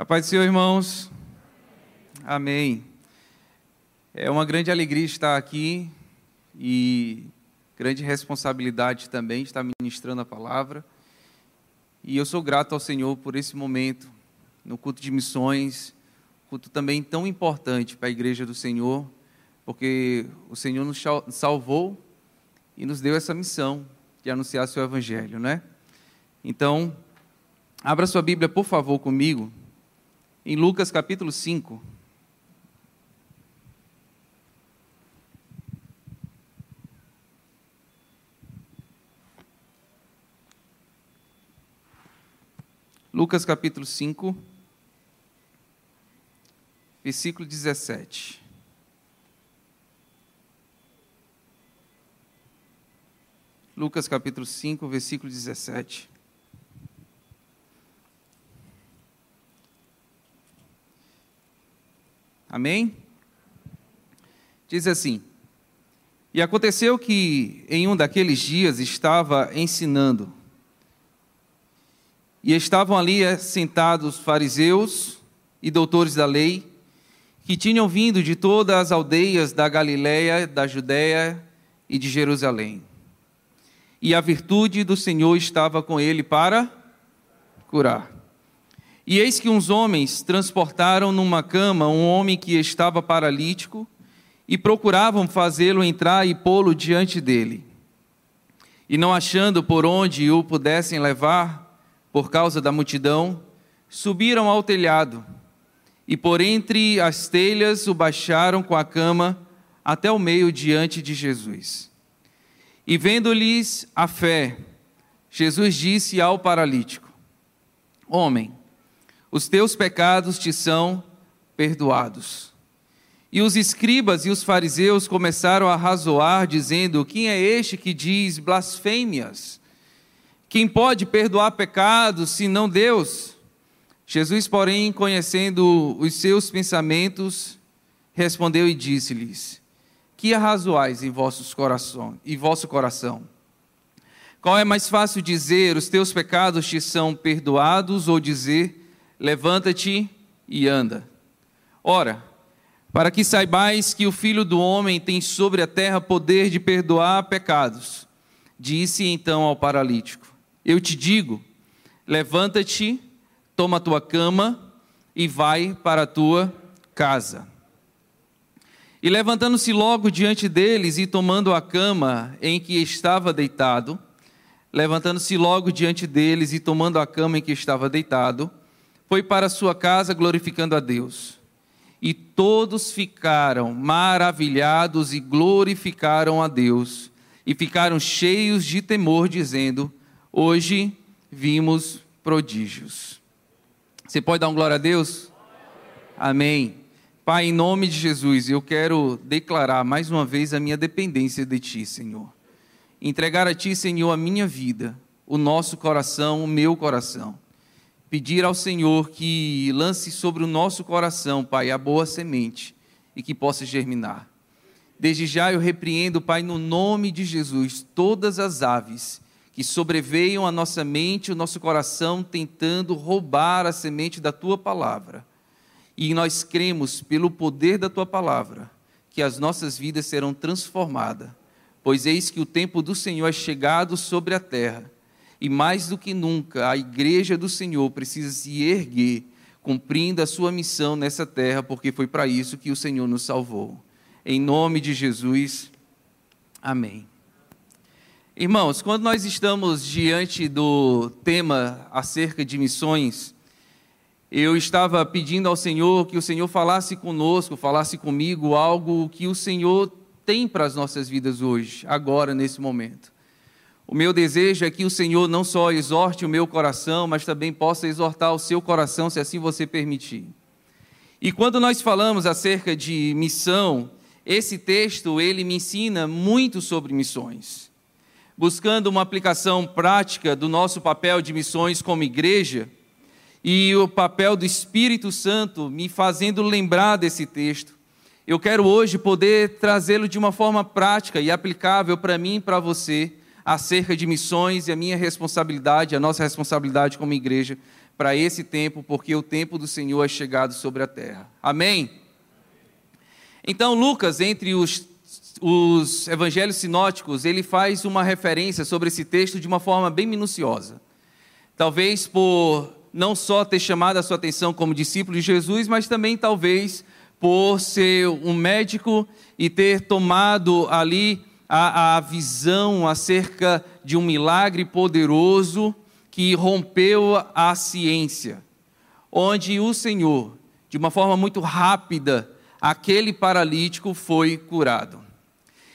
A paz do Senhor, irmãos. Amém. É uma grande alegria estar aqui e grande responsabilidade também estar ministrando a palavra. E eu sou grato ao Senhor por esse momento no culto de missões, culto também tão importante para a igreja do Senhor, porque o Senhor nos salvou e nos deu essa missão de anunciar seu evangelho, né? Então, abra sua Bíblia, por favor, comigo, em Lucas capítulo 5. Lucas capítulo 5, versículo 17. Lucas capítulo 5, versículo 17. Amém? Diz assim: E aconteceu que em um daqueles dias estava ensinando, e estavam ali sentados fariseus e doutores da lei, que tinham vindo de todas as aldeias da Galiléia, da Judéia e de Jerusalém. E a virtude do Senhor estava com ele para curar. E eis que uns homens transportaram numa cama um homem que estava paralítico e procuravam fazê-lo entrar e pô-lo diante dele. E não achando por onde o pudessem levar, por causa da multidão, subiram ao telhado e por entre as telhas o baixaram com a cama até o meio diante de Jesus. E vendo-lhes a fé, Jesus disse ao paralítico: Homem, os teus pecados te são perdoados. E os escribas e os fariseus começaram a razoar, dizendo: Quem é este que diz blasfêmias? Quem pode perdoar pecados senão Deus? Jesus, porém, conhecendo os seus pensamentos, respondeu e disse-lhes: Que arrazoais em vossos corações, em vosso coração? Qual é mais fácil dizer: Os teus pecados te são perdoados, ou dizer: levanta-te e anda. Ora, para que saibais que o Filho do Homem tem sobre a terra poder de perdoar pecados, disse então ao paralítico: Eu te digo, levanta-te, toma a tua cama e vai para a tua casa. E levantando-se logo diante deles e tomando a cama em que estava deitado, levantando-se logo diante deles e tomando a cama em que estava deitado, foi para sua casa glorificando a Deus. E todos ficaram maravilhados e glorificaram a Deus. E ficaram cheios de temor, dizendo: Hoje vimos prodígios. Você pode dar um glória a Deus? Amém. Pai, em nome de Jesus, eu quero declarar mais uma vez a minha dependência de Ti, Senhor. Entregar a Ti, Senhor, a minha vida, o nosso coração, o meu coração pedir ao Senhor que lance sobre o nosso coração, Pai, a boa semente e que possa germinar. Desde já eu repreendo, Pai, no nome de Jesus, todas as aves que sobreveiam a nossa mente, o nosso coração, tentando roubar a semente da tua palavra. E nós cremos, pelo poder da tua palavra, que as nossas vidas serão transformadas, pois eis que o tempo do Senhor é chegado sobre a terra e mais do que nunca, a igreja do Senhor precisa se erguer, cumprindo a sua missão nessa terra, porque foi para isso que o Senhor nos salvou. Em nome de Jesus, amém. Irmãos, quando nós estamos diante do tema acerca de missões, eu estava pedindo ao Senhor que o Senhor falasse conosco, falasse comigo algo que o Senhor tem para as nossas vidas hoje, agora, nesse momento. O meu desejo é que o Senhor não só exorte o meu coração, mas também possa exortar o seu coração, se assim você permitir. E quando nós falamos acerca de missão, esse texto ele me ensina muito sobre missões. Buscando uma aplicação prática do nosso papel de missões como igreja e o papel do Espírito Santo me fazendo lembrar desse texto. Eu quero hoje poder trazê-lo de uma forma prática e aplicável para mim e para você acerca de missões e a minha responsabilidade, a nossa responsabilidade como igreja, para esse tempo, porque o tempo do Senhor é chegado sobre a terra. Amém? Então, Lucas, entre os, os evangelhos sinóticos, ele faz uma referência sobre esse texto de uma forma bem minuciosa. Talvez por não só ter chamado a sua atenção como discípulo de Jesus, mas também talvez por ser um médico e ter tomado ali a, a visão acerca de um milagre poderoso que rompeu a ciência, onde o Senhor, de uma forma muito rápida, aquele paralítico foi curado.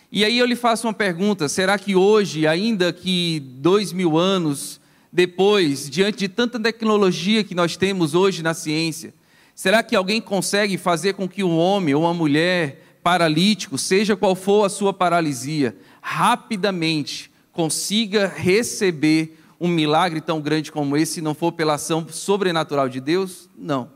E aí eu lhe faço uma pergunta: será que hoje, ainda que dois mil anos depois, diante de tanta tecnologia que nós temos hoje na ciência, será que alguém consegue fazer com que um homem ou uma mulher paralítico, seja qual for a sua paralisia, rapidamente consiga receber um milagre tão grande como esse, se não for pela ação sobrenatural de Deus? Não.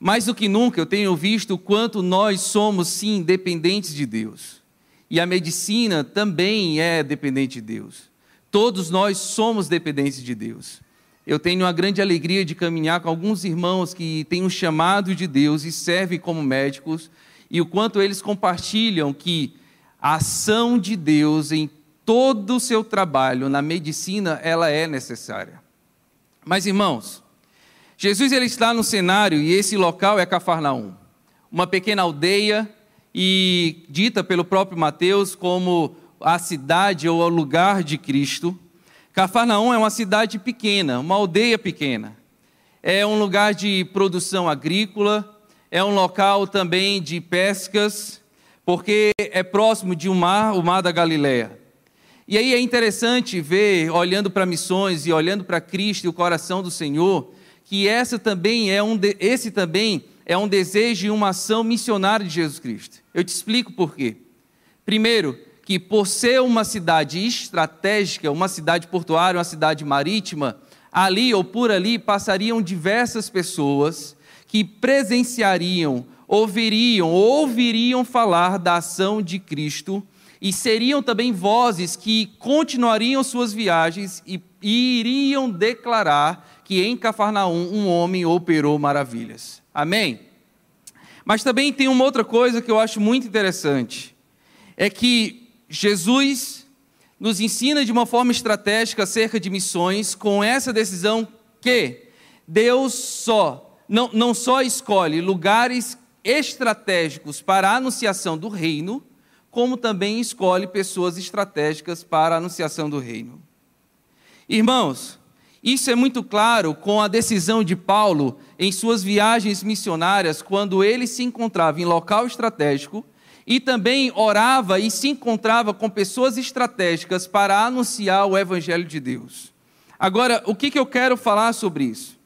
Mais do que nunca eu tenho visto o quanto nós somos, sim, dependentes de Deus. E a medicina também é dependente de Deus. Todos nós somos dependentes de Deus. Eu tenho a grande alegria de caminhar com alguns irmãos que têm um chamado de Deus e servem como médicos, e o quanto eles compartilham que a ação de Deus em todo o seu trabalho na medicina, ela é necessária. Mas irmãos, Jesus ele está no cenário e esse local é Cafarnaum, uma pequena aldeia e dita pelo próprio Mateus como a cidade ou o lugar de Cristo. Cafarnaum é uma cidade pequena, uma aldeia pequena. É um lugar de produção agrícola, é um local também de pescas, porque é próximo de um mar, o Mar da Galileia. E aí é interessante ver, olhando para missões e olhando para Cristo e o coração do Senhor, que essa também é um de, esse também é um desejo e uma ação missionária de Jesus Cristo. Eu te explico por quê. Primeiro, que por ser uma cidade estratégica, uma cidade portuária, uma cidade marítima, ali ou por ali passariam diversas pessoas que presenciariam, ouviriam, ouviriam falar da ação de Cristo e seriam também vozes que continuariam suas viagens e, iriam declarar que em Cafarnaum um homem operou maravilhas. Amém? Mas também tem uma outra coisa que eu acho muito interessante: é que Jesus nos ensina de uma forma estratégica acerca de missões, com essa decisão que Deus só, não, não só escolhe lugares estratégicos para a anunciação do reino, como também escolhe pessoas estratégicas para a anunciação do reino. Irmãos, isso é muito claro com a decisão de Paulo em suas viagens missionárias, quando ele se encontrava em local estratégico e também orava e se encontrava com pessoas estratégicas para anunciar o Evangelho de Deus. Agora, o que, eu quero falar sobre isso?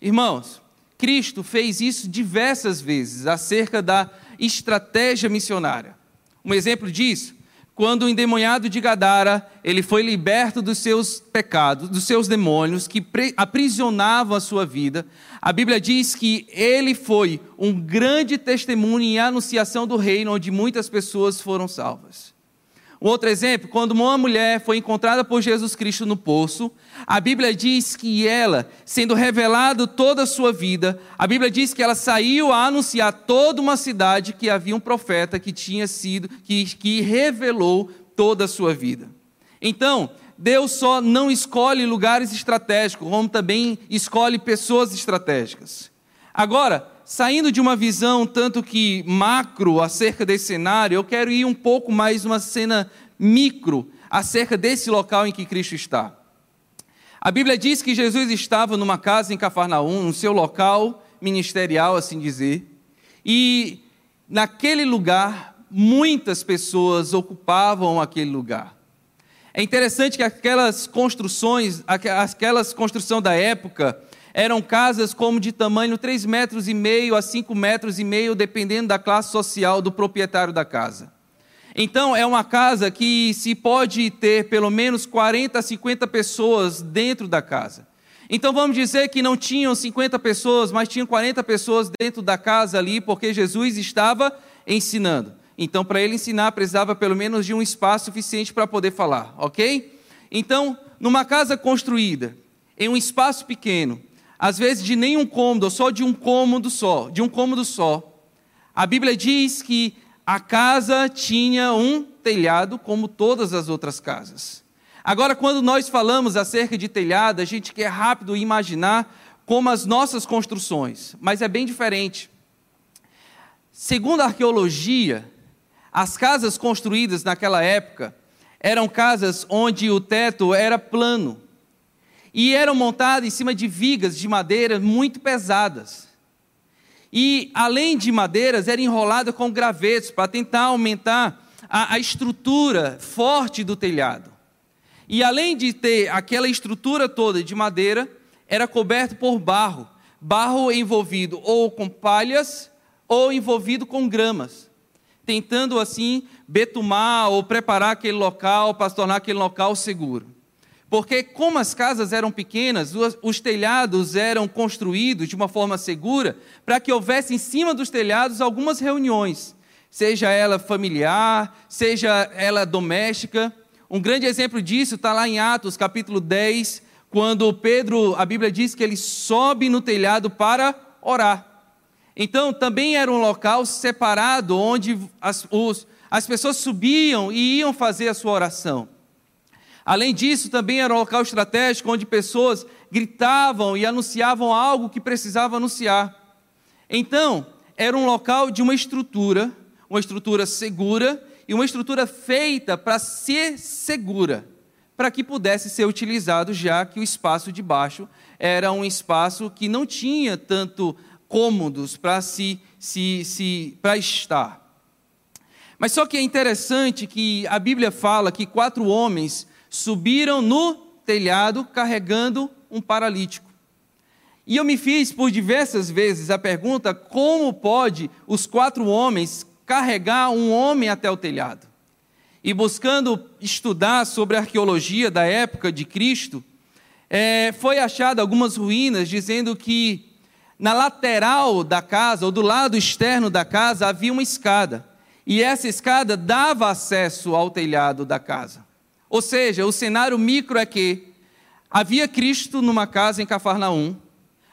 Irmãos, Cristo fez isso diversas vezes acerca da estratégia missionária. Um exemplo disso quando o endemoniado de Gadara, ele foi liberto dos seus pecados, dos seus demônios que aprisionavam a sua vida, a Bíblia diz que ele foi um grande testemunho em anunciação do reino, onde muitas pessoas foram salvas. Um outro exemplo, quando uma mulher foi encontrada por Jesus Cristo no poço, a Bíblia diz que ela, sendo revelado toda a sua vida, a Bíblia diz que ela saiu a anunciar toda uma cidade que havia um profeta que tinha sido, que, que revelou toda a sua vida. Então, Deus só não escolhe lugares estratégicos, como também escolhe pessoas estratégicas. Agora, saindo de uma visão tanto que macro acerca desse cenário, eu quero ir um pouco mais uma cena micro acerca desse local em que Cristo está. A Bíblia diz que Jesus estava numa casa em Cafarnaum, no seu local ministerial, assim dizer, e naquele lugar muitas pessoas ocupavam aquele lugar. É interessante que aquelas construções, aquelas construções da época, eram casas como de tamanho 3 metros e meio a 5 metros e meio, dependendo da classe social do proprietário da casa. Então, é uma casa que se pode ter pelo menos 40 a 50 pessoas dentro da casa. Então, vamos dizer que não tinham 50 pessoas, mas tinham 40 pessoas dentro da casa ali, porque Jesus estava ensinando. Então, para ele ensinar, precisava pelo menos de um espaço suficiente para poder falar, ok? Então, numa casa construída, em um espaço pequeno, às vezes de nenhum cômodo, ou só de um cômodo só, de um cômodo só. A Bíblia diz que a casa tinha um telhado como todas as outras casas. Agora, quando nós falamos acerca de telhado, a gente quer rápido imaginar como as nossas construções, mas é bem diferente. Segundo a arqueologia, as casas construídas naquela época eram casas onde o teto era plano e eram montadas em cima de vigas de madeira muito pesadas. E, além de madeiras, era enrolada com gravetos para tentar aumentar a, a estrutura forte do telhado. E, além de ter aquela estrutura toda de madeira, era coberto por barro, barro envolvido ou com palhas ou envolvido com gramas, tentando assim betumar ou preparar aquele local para se tornar aquele local seguro. Porque, como as casas eram pequenas, os telhados eram construídos de uma forma segura para que houvesse em cima dos telhados algumas reuniões, seja ela familiar, seja ela doméstica. Um grande exemplo disso está lá em Atos, capítulo 10, quando Pedro, a Bíblia diz que ele sobe no telhado para orar. Então, também era um local separado onde as, os, as pessoas subiam e iam fazer a sua oração. Além disso, também era um local estratégico onde pessoas gritavam e anunciavam algo que precisava anunciar. Então, era um local de uma estrutura, uma estrutura segura e uma estrutura feita para ser segura, para que pudesse ser utilizado, já que o espaço de baixo era um espaço que não tinha tanto cômodos para se, se, se para estar. Mas só que é interessante que a Bíblia fala que quatro homens subiram no telhado carregando um paralítico. E eu me fiz por diversas vezes a pergunta: como pode os quatro homens carregar um homem até o telhado? E buscando estudar sobre a arqueologia da época de Cristo, é, foi achado algumas ruínas dizendo que na lateral da casa, ou do lado externo da casa, havia uma escada. E essa escada dava acesso ao telhado da casa. Ou seja, o cenário micro é que havia Cristo numa casa em Cafarnaum,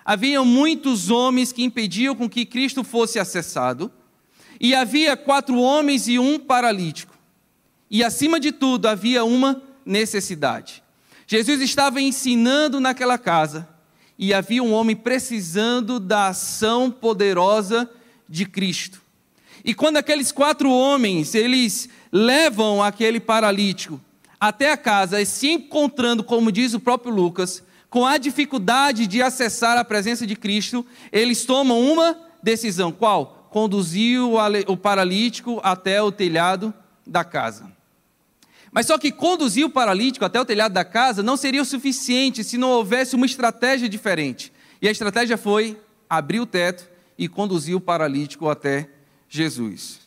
havia muitos homens que impediam com que Cristo fosse acessado, e havia quatro homens e um paralítico. E acima de tudo, havia uma necessidade. Jesus estava ensinando naquela casa, e havia um homem precisando da ação poderosa de Cristo. E quando aqueles quatro homens, eles levam aquele paralítico, até a casa, se encontrando, como diz o próprio Lucas, com a dificuldade de acessar a presença de Cristo, eles tomam uma decisão. Qual? Conduzir o paralítico até o telhado da casa. Mas só que conduzir o paralítico até o telhado da casa não seria o suficiente se não houvesse uma estratégia diferente. E a estratégia foi abrir o teto e conduzir o paralítico até Jesus.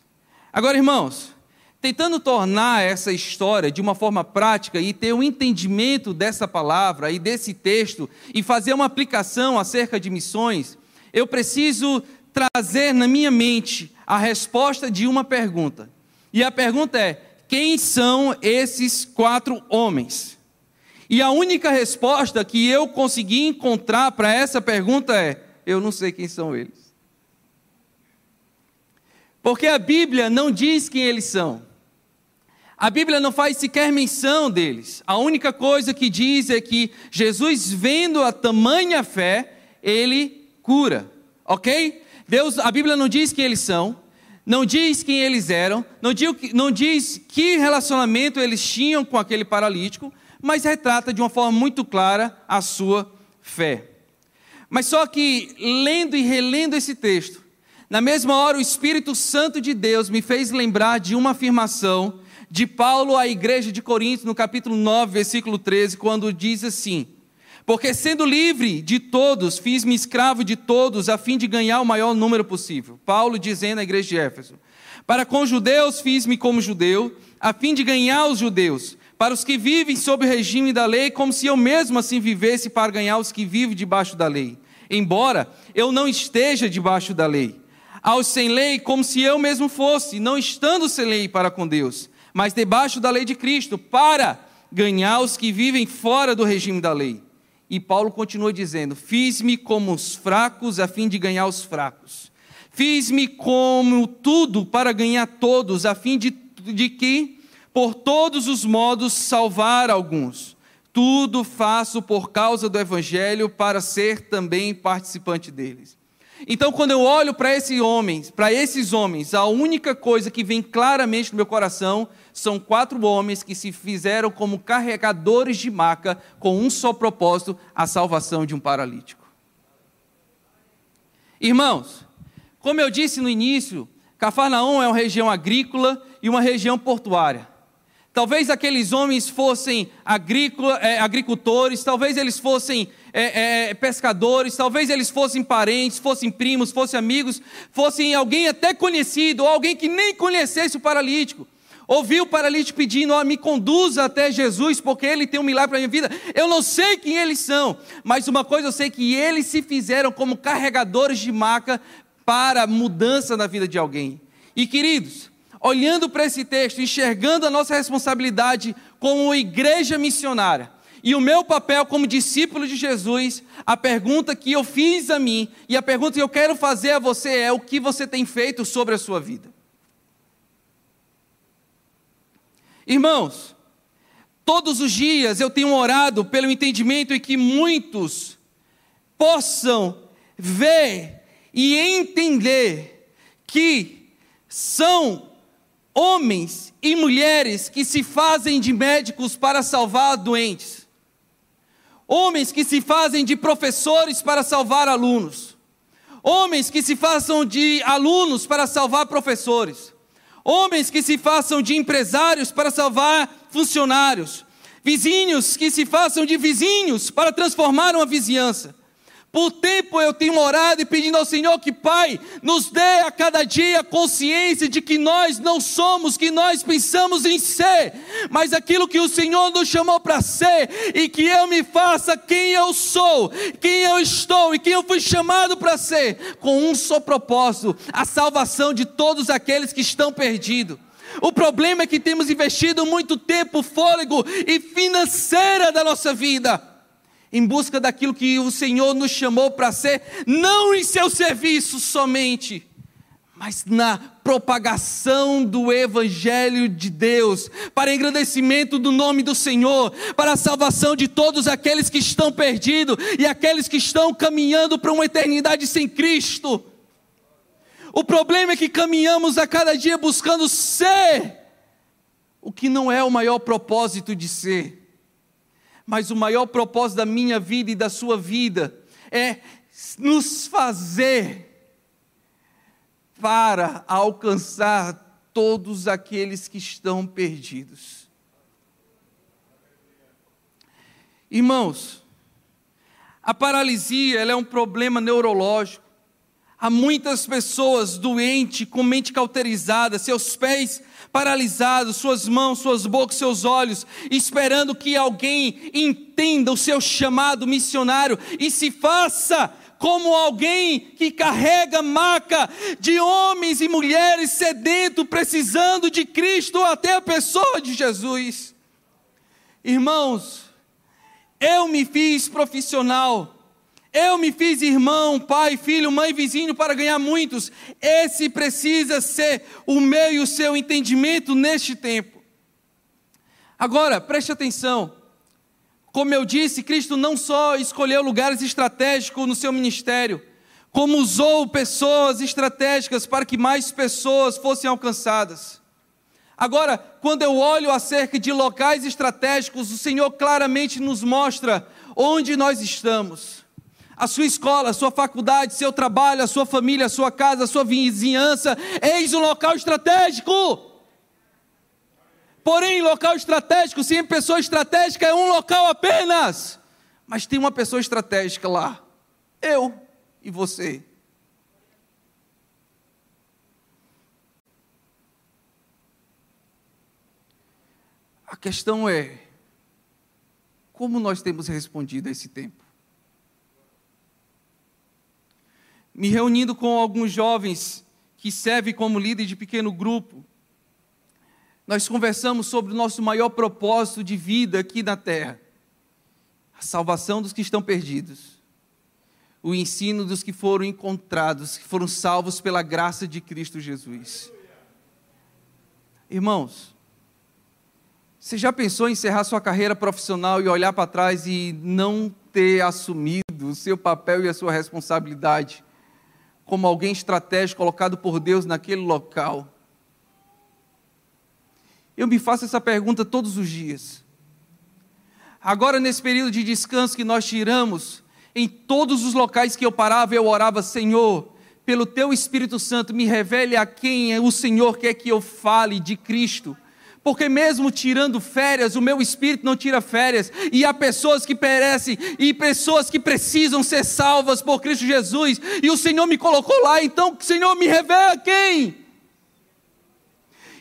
Agora, irmãos, tentando tornar essa história de uma forma prática e ter um entendimento dessa palavra e desse texto e fazer uma aplicação acerca de missões, eu preciso trazer na minha mente a resposta de uma pergunta. E a pergunta é: quem são esses quatro homens? E a única resposta que eu consegui encontrar para essa pergunta é: eu não sei quem são eles. Porque a Bíblia não diz quem eles são. A Bíblia não faz sequer menção deles. A única coisa que diz é que Jesus, vendo a tamanha fé, ele cura. Ok? Deus, a Bíblia não diz quem eles são, não diz quem eles eram, não diz, não diz que relacionamento eles tinham com aquele paralítico, mas retrata de uma forma muito clara a sua fé. Mas só que, lendo e relendo esse texto, na mesma hora o Espírito Santo de Deus me fez lembrar de uma afirmação de Paulo à igreja de Corinto, no capítulo 9, versículo 13, quando diz assim: Porque sendo livre de todos, fiz-me escravo de todos, a fim de ganhar o maior número possível. Paulo dizendo à igreja de Éfeso: Para com os judeus fiz-me como judeu, a fim de ganhar os judeus. Para os que vivem sob o regime da lei, como se eu mesmo assim vivesse para ganhar os que vivem debaixo da lei. Embora eu não esteja debaixo da lei. Aos sem lei, como se eu mesmo fosse, não estando sem lei para com Deus mas debaixo da lei de Cristo, para ganhar os que vivem fora do regime da lei. E Paulo continua dizendo: Fiz-me como os fracos a fim de ganhar os fracos. Fiz-me como tudo para ganhar todos, a fim de, de que, por todos os modos, salvar alguns. Tudo faço por causa do Evangelho, para ser também participante deles. Então, quando eu olho para esses homens, para esses homens, a única coisa que vem claramente no meu coração são quatro homens que se fizeram como carregadores de maca com um só propósito, a salvação de um paralítico. Irmãos, como eu disse no início, Cafarnaum é uma região agrícola e uma região portuária. Talvez aqueles homens fossem é, agricultores, talvez eles fossem é, é, pescadores, talvez eles fossem parentes, fossem primos, fossem amigos, fossem alguém até conhecido, ou alguém que nem conhecesse o paralítico. Ouviu o paralítico pedindo, oh, me conduza até Jesus, porque ele tem um milagre para a minha vida. Eu não sei quem eles são, mas uma coisa eu sei que eles se fizeram como carregadores de maca para mudança na vida de alguém. E queridos, olhando para esse texto, enxergando a nossa responsabilidade como igreja missionária e o meu papel como discípulo de Jesus, a pergunta que eu fiz a mim e a pergunta que eu quero fazer a você é: o que você tem feito sobre a sua vida? Irmãos, todos os dias eu tenho orado pelo entendimento e que muitos possam ver e entender que são homens e mulheres que se fazem de médicos para salvar doentes, homens que se fazem de professores para salvar alunos, homens que se façam de alunos para salvar professores, homens que se façam de empresários para salvar funcionários, vizinhos que se façam de vizinhos para transformar uma vizinhança por tempo eu tenho orado e pedindo ao Senhor que, Pai, nos dê a cada dia consciência de que nós não somos que nós pensamos em ser, mas aquilo que o Senhor nos chamou para ser, e que eu me faça quem eu sou, quem eu estou e quem eu fui chamado para ser, com um só propósito: a salvação de todos aqueles que estão perdidos. O problema é que temos investido muito tempo, fôlego e financeira da nossa vida em busca daquilo que o Senhor nos chamou para ser, não em seu serviço somente, mas na propagação do Evangelho de Deus, para engrandecimento do nome do Senhor, para a salvação de todos aqueles que estão perdidos e aqueles que estão caminhando para uma eternidade sem Cristo. O problema é que caminhamos a cada dia buscando ser o que não é o maior propósito de ser mas o maior propósito da minha vida e da sua vida é nos fazer para alcançar todos aqueles que estão perdidos. Irmãos, a paralisia é um problema neurológico. Há muitas pessoas doentes, com mente cauterizada, seus pés paralisados, suas mãos, suas bocas, seus olhos, esperando que alguém entenda o seu chamado missionário e se faça como alguém que carrega maca de homens e mulheres sedentos, precisando de Cristo até a pessoa de Jesus. Irmãos, eu me fiz profissional eu me fiz irmão, pai, filho, mãe, vizinho para ganhar muitos. Esse precisa ser o meu e o seu entendimento neste tempo. Agora, preste atenção. Como eu disse, Cristo não só escolheu lugares estratégicos no seu ministério, como usou pessoas estratégicas para que mais pessoas fossem alcançadas. Agora, quando eu olho acerca de locais estratégicos, o Senhor claramente nos mostra onde nós estamos a sua escola, a sua faculdade, seu trabalho, a sua família, a sua casa, a sua vizinhança, eis um local estratégico. Porém, local estratégico, sem pessoa estratégica, é um local apenas. Mas tem uma pessoa estratégica lá. Eu e você. A questão é: como nós temos respondido a esse tempo? Me reunindo com alguns jovens que servem como líder de pequeno grupo, nós conversamos sobre o nosso maior propósito de vida aqui na terra. a salvação dos que estão perdidos, o ensino dos que foram encontrados, que foram salvos pela graça de Cristo Jesus. Irmãos, você já pensou em encerrar sua carreira profissional e olhar para trás e não ter assumido o seu papel e a sua responsabilidade como alguém estratégico colocado por Deus naquele local? Eu me faço essa pergunta todos os dias. Agora, nesse período de descanso que nós tiramos, em todos os locais que eu parava, eu orava, Senhor, pelo teu Espírito Santo, me revele a quem o Senhor quer que eu fale de Cristo porque mesmo tirando férias, o meu espírito não tira férias, e há pessoas que perecem, e pessoas que precisam ser salvas por Cristo Jesus, e o Senhor me colocou lá, então, Senhor, me revela quem?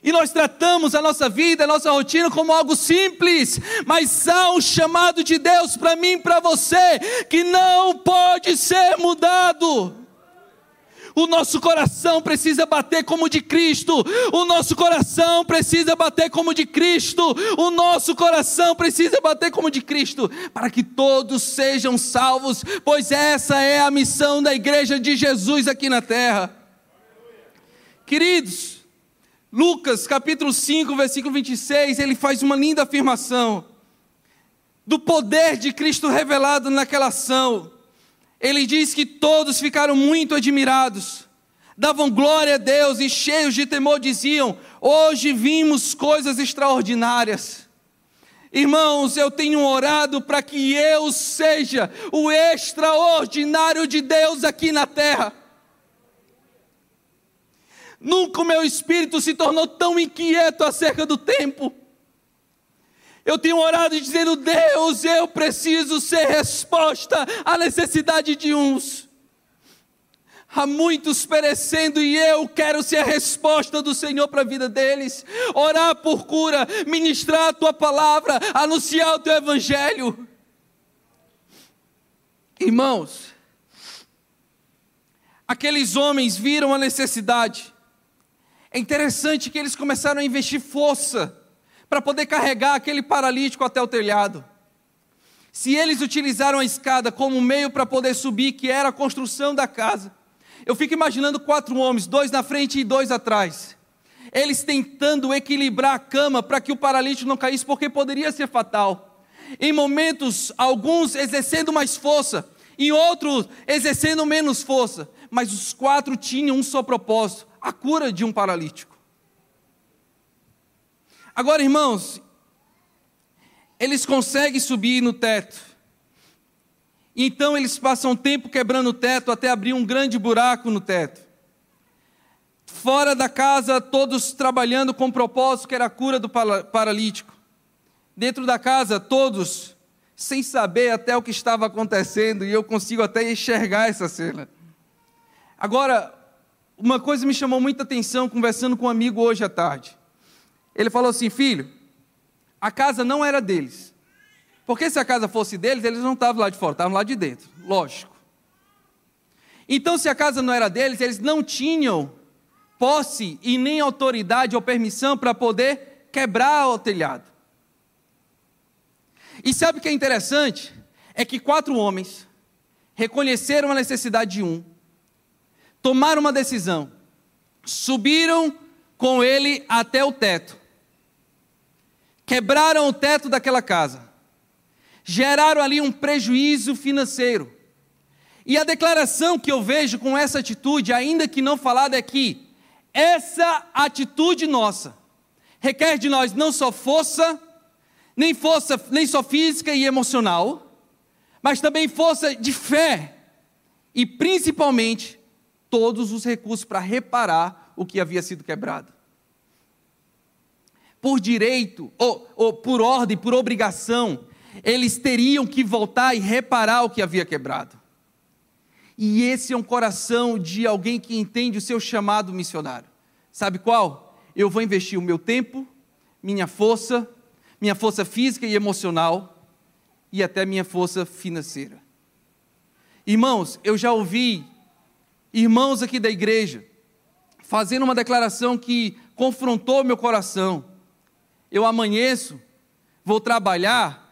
E nós tratamos a nossa vida, a nossa rotina como algo simples, mas há um chamado de Deus para mim e para você que não pode ser mudado. O nosso coração precisa bater como de Cristo. O nosso coração precisa bater como de Cristo. O nosso coração precisa bater como de Cristo, para que todos sejam salvos, pois essa é a missão da igreja de Jesus aqui na terra. Queridos, Lucas capítulo 5, versículo 26, ele faz uma linda afirmação do poder de Cristo revelado naquela ação ele diz que todos ficaram muito admirados, davam glória a Deus e cheios de temor diziam: Hoje vimos coisas extraordinárias. Irmãos, eu tenho orado para que eu seja o extraordinário de Deus aqui na terra. Nunca o meu espírito se tornou tão inquieto acerca do tempo. Eu tenho orado dizendo: Deus, eu preciso ser resposta à necessidade de uns. Há muitos perecendo e eu quero ser a resposta do Senhor para a vida deles. Orar por cura, ministrar a tua palavra, anunciar o teu evangelho. Irmãos, aqueles homens viram a necessidade. É interessante que eles começaram a investir força para poder carregar aquele paralítico até o telhado. Se eles utilizaram a escada como meio para poder subir, que era a construção da casa, eu fico imaginando quatro homens, dois na frente e dois atrás. Eles tentando equilibrar a cama para que o paralítico não caísse, porque poderia ser fatal. Em momentos, alguns exercendo mais força, em outros exercendo menos força, mas os quatro tinham um só propósito: a cura de um paralítico. Agora, irmãos, eles conseguem subir no teto. Então eles passam tempo quebrando o teto até abrir um grande buraco no teto. Fora da casa, todos trabalhando com o propósito que era a cura do paralítico. Dentro da casa, todos sem saber até o que estava acontecendo, e eu consigo até enxergar essa cena. Agora, uma coisa me chamou muita atenção conversando com um amigo hoje à tarde. Ele falou assim: filho, a casa não era deles. Porque se a casa fosse deles, eles não estavam lá de fora, estavam lá de dentro, lógico. Então, se a casa não era deles, eles não tinham posse e nem autoridade ou permissão para poder quebrar o telhado. E sabe o que é interessante? É que quatro homens reconheceram a necessidade de um, tomaram uma decisão, subiram com ele até o teto quebraram o teto daquela casa, geraram ali um prejuízo financeiro. E a declaração que eu vejo com essa atitude, ainda que não falada, é que essa atitude nossa requer de nós não só força, nem força, nem só física e emocional, mas também força de fé e principalmente todos os recursos para reparar o que havia sido quebrado por direito, ou, ou por ordem, por obrigação, eles teriam que voltar e reparar o que havia quebrado. E esse é um coração de alguém que entende o seu chamado missionário. Sabe qual? Eu vou investir o meu tempo, minha força, minha força física e emocional e até minha força financeira. Irmãos, eu já ouvi irmãos aqui da igreja fazendo uma declaração que confrontou meu coração eu amanheço, vou trabalhar,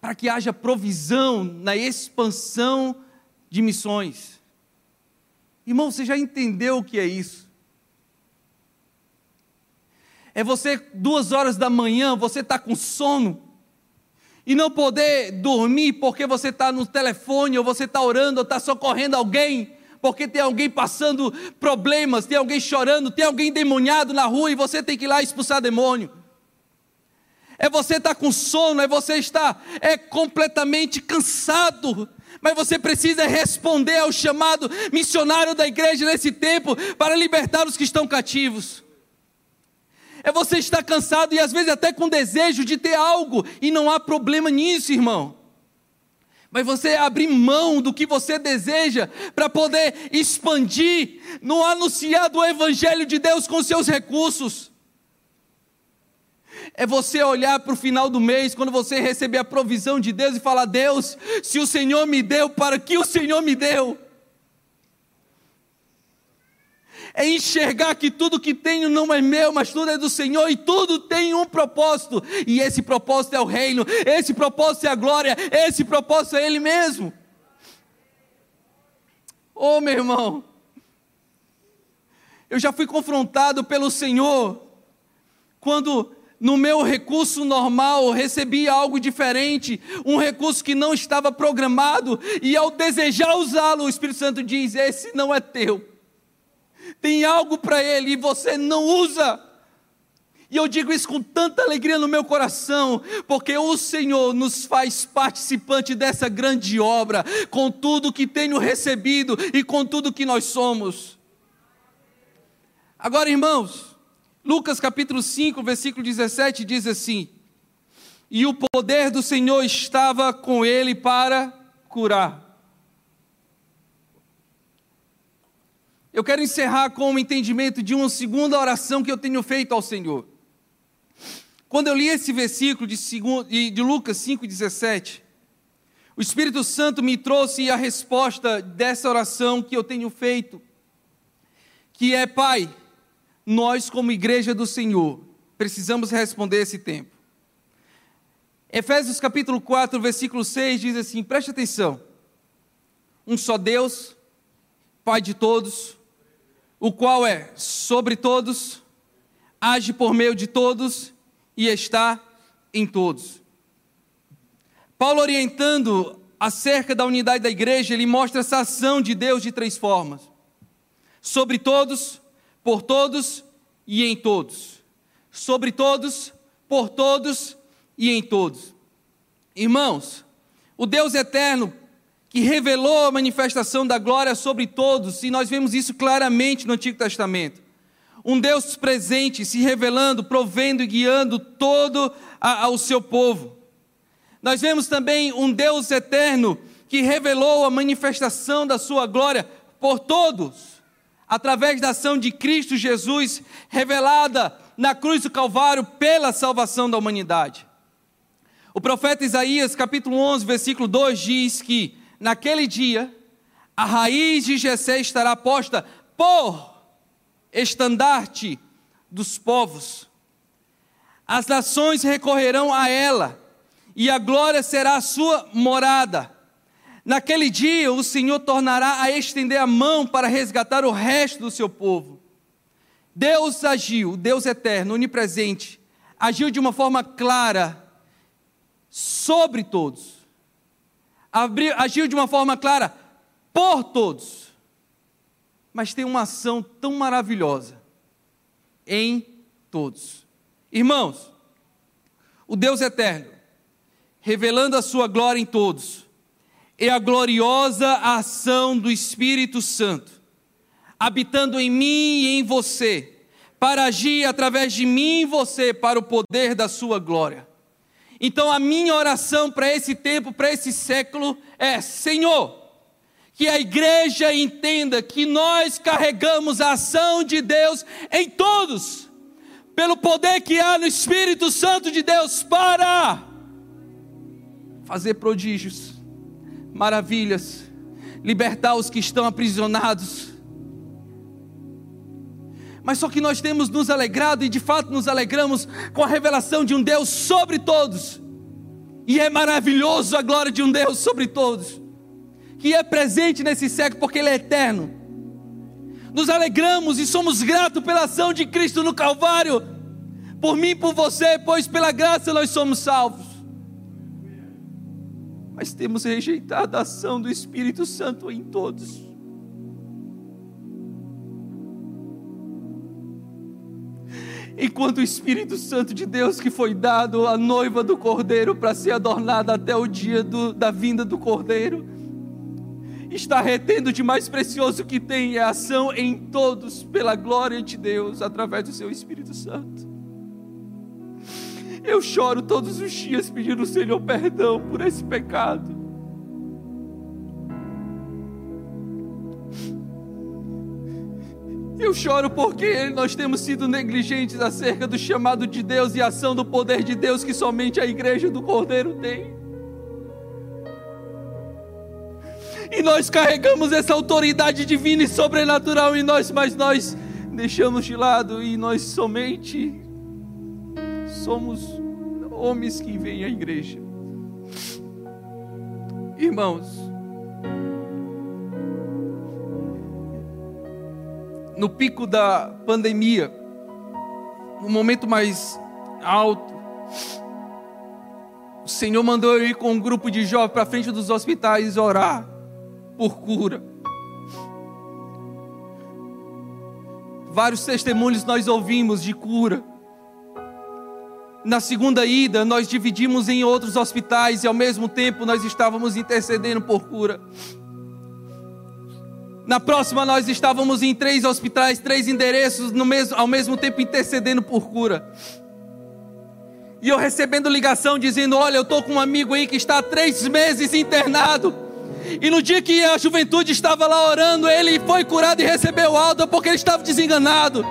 para que haja provisão na expansão de missões. Irmão, você já entendeu o que é isso? É você, duas horas da manhã, você está com sono, e não poder dormir porque você está no telefone, ou você está orando, ou está socorrendo alguém, porque tem alguém passando problemas, tem alguém chorando, tem alguém demoniado na rua e você tem que ir lá expulsar demônio. É você estar tá com sono, é você estar é completamente cansado, mas você precisa responder ao chamado missionário da igreja nesse tempo para libertar os que estão cativos. É você estar cansado e às vezes até com desejo de ter algo, e não há problema nisso, irmão mas você abrir mão do que você deseja para poder expandir no anunciado Evangelho de Deus com seus recursos. É você olhar para o final do mês, quando você receber a provisão de Deus e falar: Deus, se o Senhor me deu, para que o Senhor me deu? é enxergar que tudo que tenho não é meu, mas tudo é do Senhor e tudo tem um propósito, e esse propósito é o reino, esse propósito é a glória, esse propósito é Ele mesmo. Oh, meu irmão, eu já fui confrontado pelo Senhor quando no meu recurso normal recebi algo diferente, um recurso que não estava programado, e ao desejar usá-lo, o Espírito Santo diz: Esse não é teu tem algo para Ele e você não usa. E eu digo isso com tanta alegria no meu coração, porque o Senhor nos faz participante dessa grande obra, com tudo que tenho recebido e com tudo que nós somos. Agora, irmãos, Lucas capítulo 5, versículo 17 diz assim: E o poder do Senhor estava com ele para curar. Eu quero encerrar com o entendimento de uma segunda oração que eu tenho feito ao Senhor. Quando eu li esse versículo de, segundo, de Lucas 5,17, o Espírito Santo me trouxe a resposta dessa oração que eu tenho feito, que é: Pai, nós, como igreja do Senhor, precisamos responder esse tempo. Efésios capítulo 4, versículo 6 diz assim: preste atenção. Um só Deus, Pai de todos, o qual é sobre todos, age por meio de todos e está em todos. Paulo, orientando acerca da unidade da igreja, ele mostra essa ação de Deus de três formas: sobre todos, por todos e em todos. Sobre todos, por todos e em todos. Irmãos, o Deus eterno que revelou a manifestação da glória sobre todos, e nós vemos isso claramente no Antigo Testamento. Um Deus presente, se revelando, provendo e guiando todo a, ao seu povo. Nós vemos também um Deus eterno que revelou a manifestação da sua glória por todos, através da ação de Cristo Jesus, revelada na cruz do Calvário pela salvação da humanidade. O profeta Isaías, capítulo 11, versículo 2 diz que naquele dia, a raiz de Jessé estará posta por estandarte dos povos. As nações recorrerão a ela, e a glória será a sua morada. Naquele dia, o Senhor tornará a estender a mão para resgatar o resto do seu povo. Deus agiu, Deus eterno, onipresente, agiu de uma forma clara sobre todos agiu de uma forma clara por todos. Mas tem uma ação tão maravilhosa em todos. Irmãos, o Deus eterno, revelando a sua glória em todos, é a gloriosa ação do Espírito Santo, habitando em mim e em você, para agir através de mim e você para o poder da sua glória. Então a minha oração para esse tempo, para esse século é: Senhor, que a igreja entenda que nós carregamos a ação de Deus em todos, pelo poder que há no Espírito Santo de Deus para fazer prodígios, maravilhas, libertar os que estão aprisionados. Mas só que nós temos nos alegrado e de fato nos alegramos com a revelação de um Deus sobre todos E é maravilhoso a glória de um Deus sobre todos, que é presente nesse século porque Ele é eterno. Nos alegramos e somos gratos pela ação de Cristo no Calvário, por mim e por você, pois pela graça nós somos salvos. Mas temos rejeitado a ação do Espírito Santo em todos. enquanto o Espírito Santo de Deus que foi dado à noiva do Cordeiro para ser adornada até o dia do, da vinda do Cordeiro, está retendo de mais precioso que tem é a ação em todos pela glória de Deus através do seu Espírito Santo. Eu choro todos os dias pedindo ao Senhor perdão por esse pecado. Eu choro porque nós temos sido negligentes acerca do chamado de Deus e ação do poder de Deus que somente a igreja do Cordeiro tem. E nós carregamos essa autoridade divina e sobrenatural em nós, mas nós deixamos de lado e nós somente somos homens que vêm à igreja. Irmãos, no pico da pandemia, no momento mais alto, o Senhor mandou eu ir com um grupo de jovens para frente dos hospitais orar por cura. Vários testemunhos nós ouvimos de cura. Na segunda ida, nós dividimos em outros hospitais e ao mesmo tempo nós estávamos intercedendo por cura. Na próxima, nós estávamos em três hospitais, três endereços, mesmo, ao mesmo tempo intercedendo por cura. E eu recebendo ligação dizendo: Olha, eu estou com um amigo aí que está há três meses internado. E no dia que a juventude estava lá orando, ele foi curado e recebeu alta porque ele estava desenganado.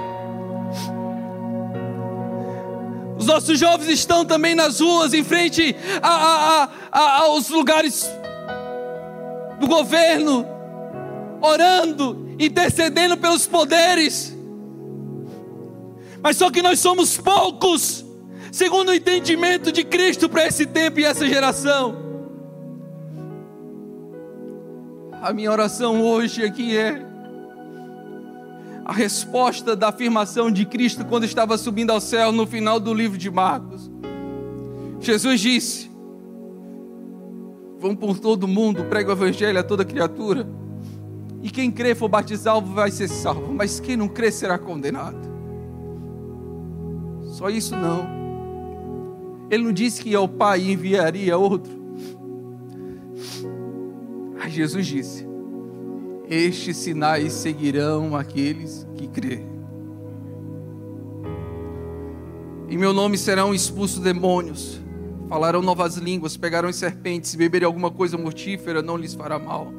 Os nossos jovens estão também nas ruas, em frente a, a, a, aos lugares do governo, orando, intercedendo pelos poderes. Mas só que nós somos poucos, segundo o entendimento de Cristo para esse tempo e essa geração. A minha oração hoje aqui é a resposta da afirmação de Cristo quando estava subindo ao céu no final do livro de Marcos. Jesus disse: Vão por todo mundo, prega o evangelho a toda criatura. E quem crer for batizado vai ser salvo, mas quem não crer será condenado. Só isso não. Ele não disse que ao Pai enviaria outro. Aí Jesus disse: Estes sinais seguirão aqueles que crerem. Em meu nome serão expulsos demônios, falarão novas línguas, pegarão serpentes, se beberem alguma coisa mortífera, não lhes fará mal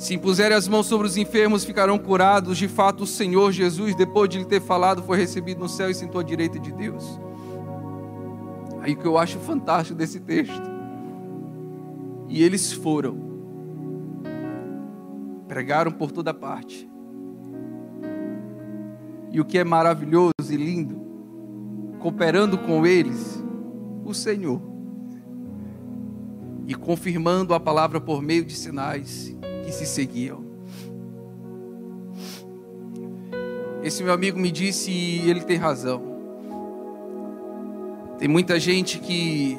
se impuserem as mãos sobre os enfermos, ficarão curados. De fato, o Senhor Jesus, depois de lhe ter falado, foi recebido no céu e sentou à direita de Deus. Aí o que eu acho fantástico desse texto. E eles foram, pregaram por toda parte. E o que é maravilhoso e lindo, cooperando com eles, o Senhor, e confirmando a palavra por meio de sinais que se seguiam. Esse meu amigo me disse e ele tem razão. Tem muita gente que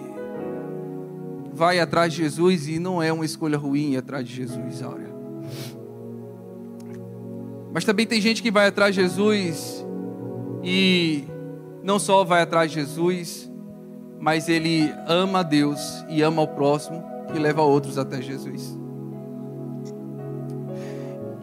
vai atrás de Jesus e não é uma escolha ruim atrás de Jesus, Áurea. Mas também tem gente que vai atrás de Jesus e não só vai atrás de Jesus, mas ele ama a Deus e ama o próximo e leva outros até Jesus.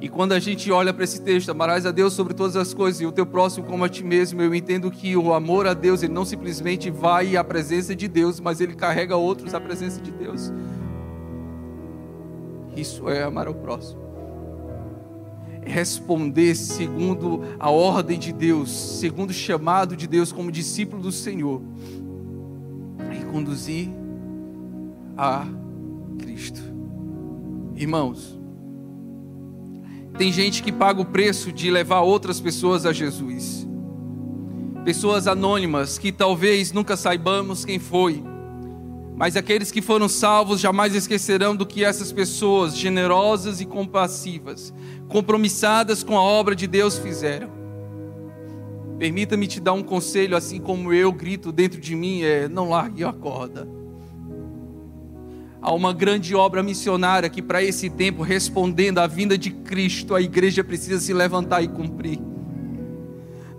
E quando a gente olha para esse texto, amarás a Deus sobre todas as coisas e o teu próximo como a ti mesmo, eu entendo que o amor a Deus, ele não simplesmente vai à presença de Deus, mas ele carrega outros à presença de Deus. Isso é amar ao próximo. Responder segundo a ordem de Deus, segundo o chamado de Deus como discípulo do Senhor. E conduzir a Cristo. Irmãos, tem gente que paga o preço de levar outras pessoas a Jesus. Pessoas anônimas que talvez nunca saibamos quem foi, Mas aqueles que foram salvos jamais esquecerão do que essas pessoas generosas e compassivas, compromissadas com a obra de Deus fizeram. Permita-me te dar um conselho, assim como eu grito dentro de mim: é não largue a corda. Há uma grande obra missionária que, para esse tempo, respondendo à vinda de Cristo, a igreja precisa se levantar e cumprir.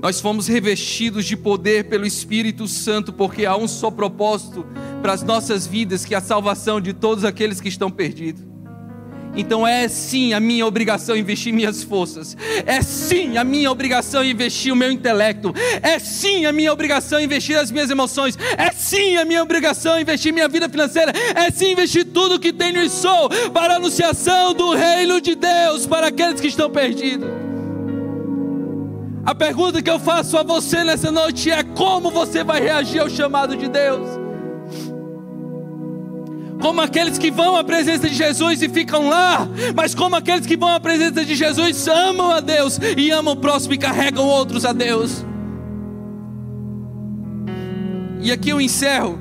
Nós fomos revestidos de poder pelo Espírito Santo, porque há um só propósito para as nossas vidas, que é a salvação de todos aqueles que estão perdidos. Então é sim a minha obrigação investir minhas forças. É sim a minha obrigação investir o meu intelecto. É sim a minha obrigação investir as minhas emoções. É sim a minha obrigação investir minha vida financeira. É sim investir tudo que tenho e sou para a anunciação do reino de Deus para aqueles que estão perdidos. A pergunta que eu faço a você nessa noite é como você vai reagir ao chamado de Deus? Como aqueles que vão à presença de Jesus e ficam lá, mas como aqueles que vão à presença de Jesus amam a Deus e amam o próximo e carregam outros a Deus. E aqui eu encerro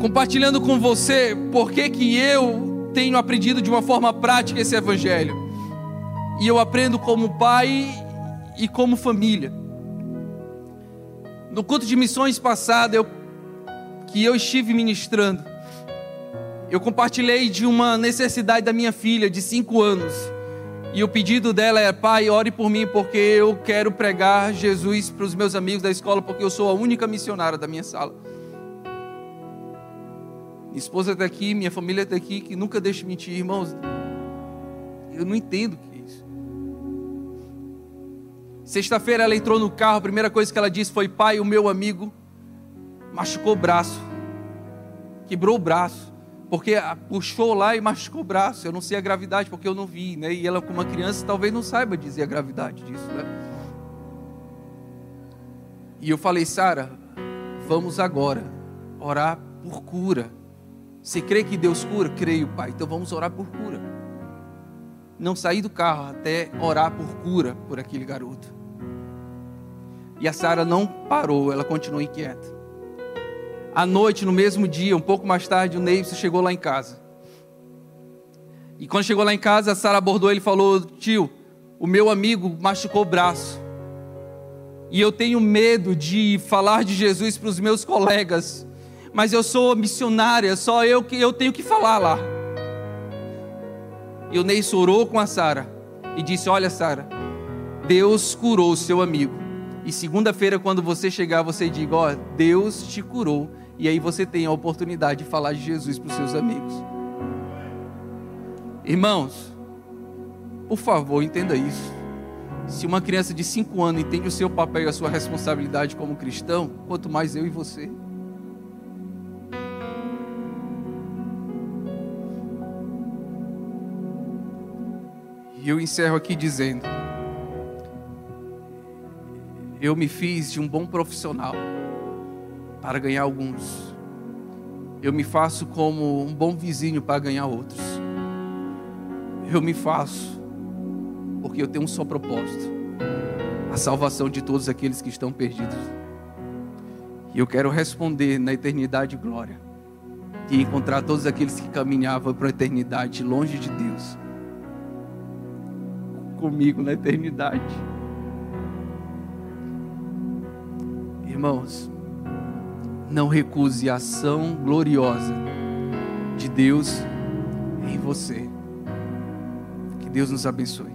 compartilhando com você por que que eu tenho aprendido de uma forma prática esse evangelho. E eu aprendo como pai e como família. No culto de missões passado eu que eu estive ministrando, eu compartilhei de uma necessidade da minha filha de cinco anos. E o pedido dela é: Pai, ore por mim, porque eu quero pregar Jesus para os meus amigos da escola, porque eu sou a única missionária da minha sala. Minha esposa está aqui, minha família está aqui, que nunca deixa mentir, irmãos. Eu não entendo o que é isso. Sexta-feira ela entrou no carro, a primeira coisa que ela disse foi: Pai, o meu amigo machucou o braço, quebrou o braço, porque puxou lá e machucou o braço. Eu não sei a gravidade porque eu não vi, né? E ela, como uma criança, talvez não saiba dizer a gravidade disso, né? E eu falei, Sara, vamos agora orar por cura. Você crê que Deus cura? Creio, pai. Então vamos orar por cura. Não saí do carro até orar por cura por aquele garoto. E a Sara não parou, ela continuou inquieta. À noite, no mesmo dia, um pouco mais tarde, o Neivson chegou lá em casa. E quando chegou lá em casa, a Sara abordou ele e falou: Tio, o meu amigo machucou o braço. E eu tenho medo de falar de Jesus para os meus colegas. Mas eu sou missionária, só eu que eu tenho que falar lá. E o Ney orou com a Sara e disse: Olha, Sara, Deus curou o seu amigo. E segunda-feira, quando você chegar, você diga: Ó, Deus te curou e aí você tem a oportunidade de falar de Jesus para os seus amigos. Irmãos, por favor, entenda isso. Se uma criança de 5 anos entende o seu papel e a sua responsabilidade como cristão, quanto mais eu e você. E eu encerro aqui dizendo: eu me fiz de um bom profissional para ganhar alguns. Eu me faço como um bom vizinho para ganhar outros. Eu me faço porque eu tenho um só propósito: a salvação de todos aqueles que estão perdidos. E eu quero responder na eternidade glória e encontrar todos aqueles que caminhavam para a eternidade longe de Deus. Comigo na eternidade. Irmãos, não recuse a ação gloriosa de Deus em você. Que Deus nos abençoe.